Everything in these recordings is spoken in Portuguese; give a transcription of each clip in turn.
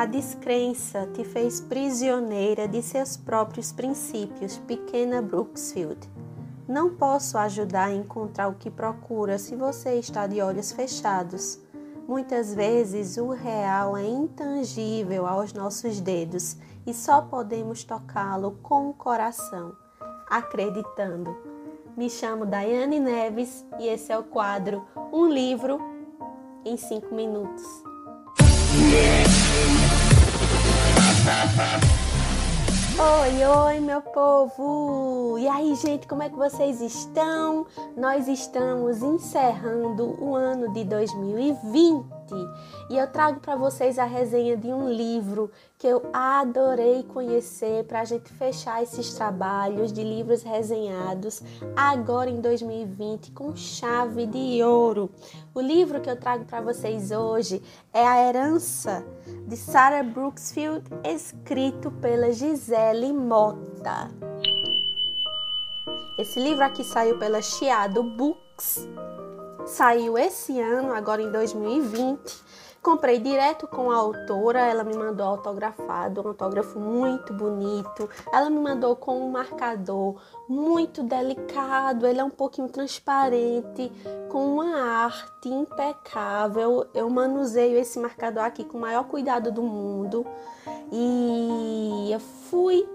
A descrença te fez prisioneira de seus próprios princípios, pequena Brooksfield. Não posso ajudar a encontrar o que procura se você está de olhos fechados. Muitas vezes o real é intangível aos nossos dedos e só podemos tocá-lo com o coração, acreditando. Me chamo Daiane Neves e esse é o quadro Um Livro em 5 Minutos. Oi, oi, meu povo! E aí, gente, como é que vocês estão? Nós estamos encerrando o ano de 2020 e eu trago para vocês a resenha de um livro que eu adorei conhecer para a gente fechar esses trabalhos de livros resenhados agora em 2020 com chave de ouro. O livro que eu trago para vocês hoje é A Herança de Sarah Brooksfield, escrito pela Gisele Mota. Esse livro aqui saiu pela Chiado Books, saiu esse ano, agora em 2020 Comprei direto com a autora, ela me mandou autografado, um autógrafo muito bonito. Ela me mandou com um marcador muito delicado, ele é um pouquinho transparente, com uma arte impecável. Eu manuseio esse marcador aqui com o maior cuidado do mundo. E eu fui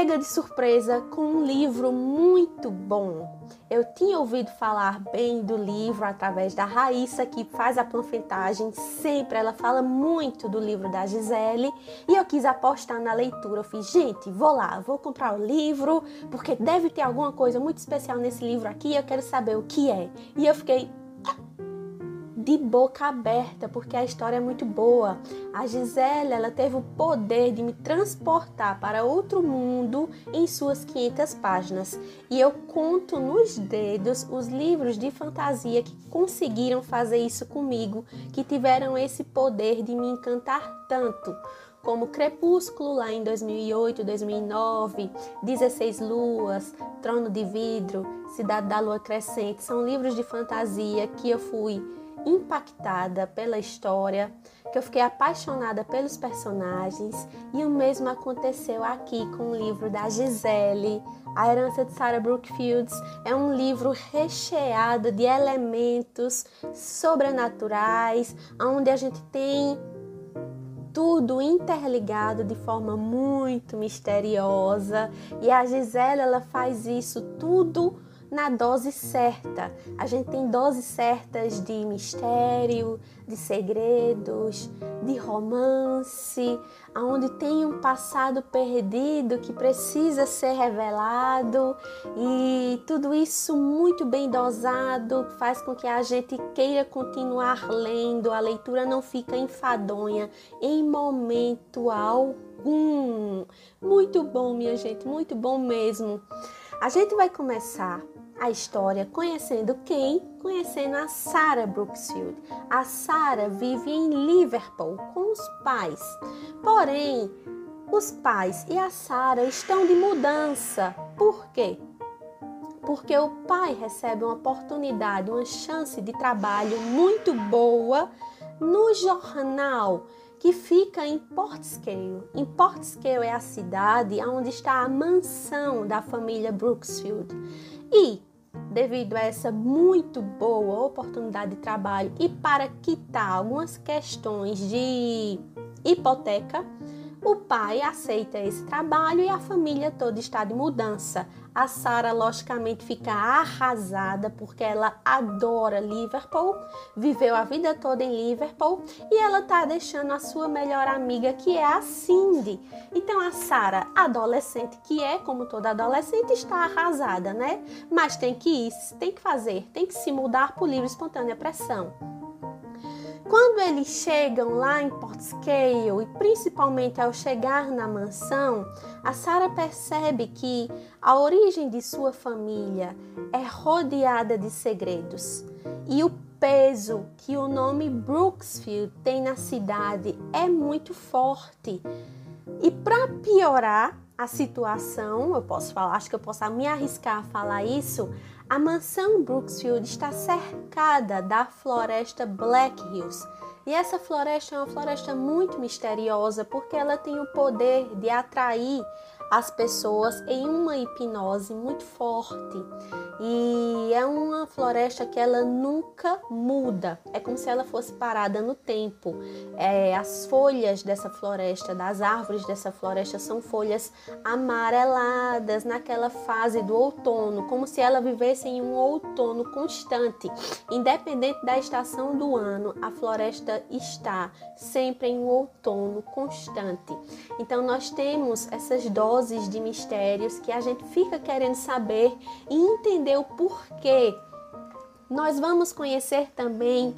pega de surpresa com um livro muito bom. Eu tinha ouvido falar bem do livro através da Raíssa, que faz a panfletagem sempre. Ela fala muito do livro da Gisele e eu quis apostar na leitura. Eu fiz, gente, vou lá, vou comprar o livro, porque deve ter alguma coisa muito especial nesse livro aqui. Eu quero saber o que é. E eu fiquei de boca aberta, porque a história é muito boa. A Gisele, ela teve o poder de me transportar para outro mundo em suas 500 páginas. E eu conto nos dedos os livros de fantasia que conseguiram fazer isso comigo, que tiveram esse poder de me encantar tanto como Crepúsculo lá em 2008, 2009, 16 Luas, Trono de Vidro, Cidade da Lua Crescente, são livros de fantasia que eu fui impactada pela história, que eu fiquei apaixonada pelos personagens e o mesmo aconteceu aqui com o livro da Gisele. A Herança de Sarah Brookfields é um livro recheado de elementos sobrenaturais, onde a gente tem tudo interligado de forma muito misteriosa e a Gisele ela faz isso tudo na dose certa. A gente tem doses certas de mistério, de segredos, de romance, aonde tem um passado perdido que precisa ser revelado e tudo isso muito bem dosado faz com que a gente queira continuar lendo. A leitura não fica enfadonha em momento algum. Muito bom, minha gente, muito bom mesmo. A gente vai começar a história conhecendo quem? Conhecendo a Sarah Brooksfield. A Sarah vive em Liverpool com os pais. Porém, os pais e a Sarah estão de mudança. Por quê? Porque o pai recebe uma oportunidade, uma chance de trabalho muito boa no jornal que fica em Portscale. Em Portscale é a cidade onde está a mansão da família Brooksfield. E devido a essa muito boa oportunidade de trabalho e para quitar algumas questões de hipoteca, o pai aceita esse trabalho e a família toda está de mudança. A Sara, logicamente, fica arrasada porque ela adora Liverpool, viveu a vida toda em Liverpool e ela tá deixando a sua melhor amiga, que é a Cindy. Então, a Sara, adolescente que é, como toda adolescente, está arrasada, né? Mas tem que ir, tem que fazer, tem que se mudar por livre e espontânea pressão. Quando eles chegam lá em Portscale e principalmente ao chegar na mansão, a Sarah percebe que a origem de sua família é rodeada de segredos e o peso que o nome Brooksfield tem na cidade é muito forte. E para piorar a situação, eu posso falar, acho que eu posso me arriscar a falar isso, a mansão Brooksfield está cercada da floresta Black Hills. E essa floresta é uma floresta muito misteriosa porque ela tem o poder de atrair as pessoas em uma hipnose muito forte. E é uma floresta que ela nunca muda, é como se ela fosse parada no tempo. É, as folhas dessa floresta, das árvores dessa floresta, são folhas amareladas naquela fase do outono, como se ela vivesse em um outono constante. Independente da estação do ano, a floresta está sempre em um outono constante. Então, nós temos essas doses de mistérios que a gente fica querendo saber e entender o porquê. Nós vamos conhecer também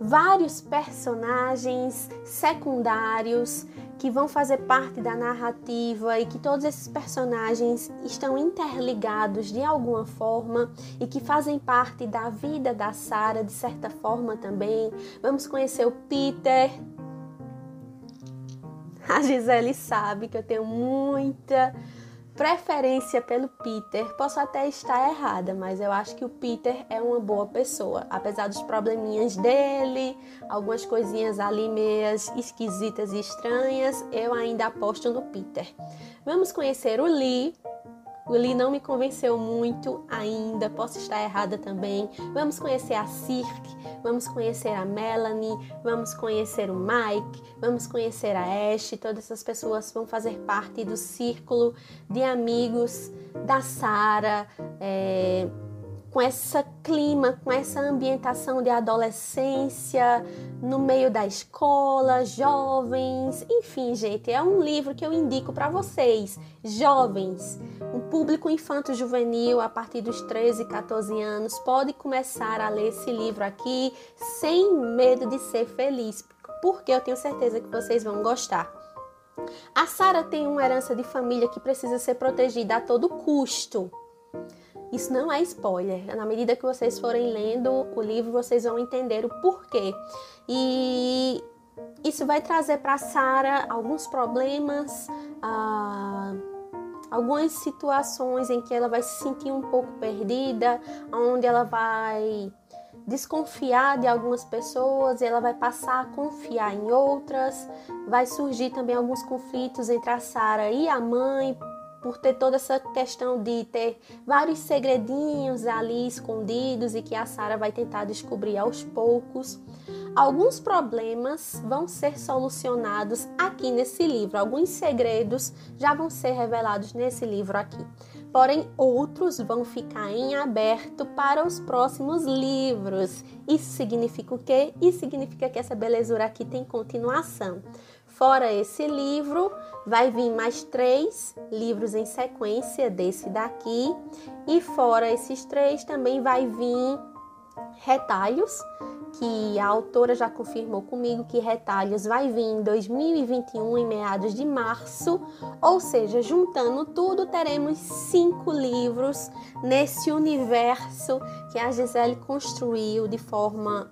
vários personagens secundários que vão fazer parte da narrativa e que todos esses personagens estão interligados de alguma forma e que fazem parte da vida da Sara de certa forma também. Vamos conhecer o Peter, a Gisele sabe que eu tenho muita preferência pelo Peter. Posso até estar errada, mas eu acho que o Peter é uma boa pessoa. Apesar dos probleminhas dele, algumas coisinhas ali meias esquisitas e estranhas, eu ainda aposto no Peter. Vamos conhecer o Lee, Lee não me convenceu muito ainda, posso estar errada também. Vamos conhecer a Cirque, vamos conhecer a Melanie, vamos conhecer o Mike, vamos conhecer a Ash. Todas essas pessoas vão fazer parte do círculo de amigos da Sara. É com esse clima, com essa ambientação de adolescência, no meio da escola, jovens, enfim, gente, é um livro que eu indico para vocês, jovens, um público infanto-juvenil a partir dos 13, 14 anos, pode começar a ler esse livro aqui sem medo de ser feliz, porque eu tenho certeza que vocês vão gostar. A Sara tem uma herança de família que precisa ser protegida a todo custo. Isso não é spoiler. Na medida que vocês forem lendo o livro, vocês vão entender o porquê. E isso vai trazer para Sara alguns problemas, ah, algumas situações em que ela vai se sentir um pouco perdida, onde ela vai desconfiar de algumas pessoas ela vai passar a confiar em outras. Vai surgir também alguns conflitos entre a Sara e a mãe por ter toda essa questão de ter vários segredinhos ali escondidos e que a Sara vai tentar descobrir aos poucos. Alguns problemas vão ser solucionados aqui nesse livro, alguns segredos já vão ser revelados nesse livro aqui. Porém, outros vão ficar em aberto para os próximos livros. Isso significa o quê? Isso significa que essa belezura aqui tem continuação. Fora esse livro, vai vir mais três livros em sequência desse daqui. E fora esses três, também vai vir retalhos, que a autora já confirmou comigo que retalhos vai vir em 2021, em meados de março. Ou seja, juntando tudo, teremos cinco livros nesse universo que a Gisele construiu de forma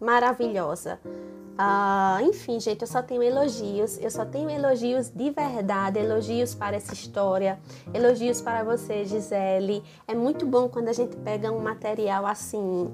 maravilhosa. Ah, enfim, gente, eu só tenho elogios, eu só tenho elogios de verdade, elogios para essa história, elogios para você, Gisele. É muito bom quando a gente pega um material assim,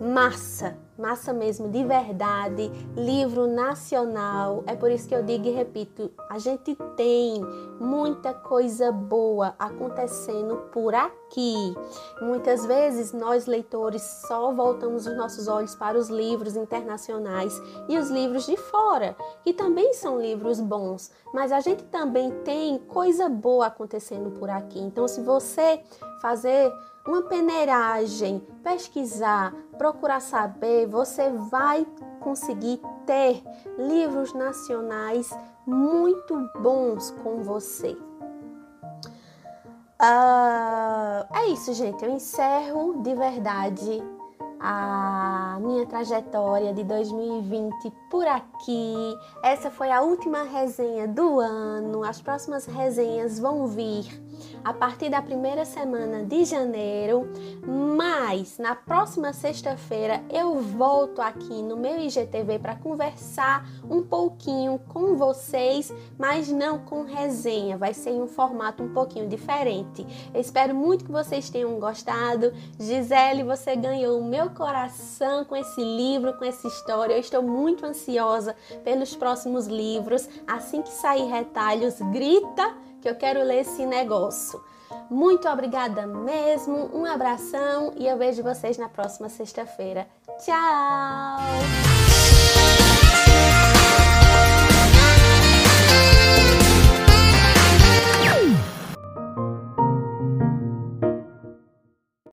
massa, massa mesmo, de verdade, livro nacional. É por isso que eu digo e repito: a gente tem muita coisa boa acontecendo por aqui. Muitas vezes nós, leitores, só voltamos os nossos olhos para os livros internacionais e os livros de fora, que também são livros bons, mas a gente também tem coisa boa acontecendo por aqui. Então, se você fazer uma peneiragem, pesquisar, procurar saber, você vai conseguir ter livros nacionais muito bons com você. Uh, é isso, gente. Eu encerro de verdade a minha trajetória de 2020 por aqui. Essa foi a última resenha do ano. As próximas resenhas vão vir a partir da primeira semana de janeiro, mas na próxima sexta-feira eu volto aqui no meu IGTV para conversar um pouquinho com vocês, mas não com resenha, vai ser em um formato um pouquinho diferente. Eu espero muito que vocês tenham gostado. Gisele, você ganhou o meu coração com esse livro, com essa história. Eu estou muito ansiosa pelos próximos livros. Assim que sair retalhos, grita que eu quero ler esse negócio. Muito obrigada mesmo, um abração e eu vejo vocês na próxima sexta-feira. Tchau!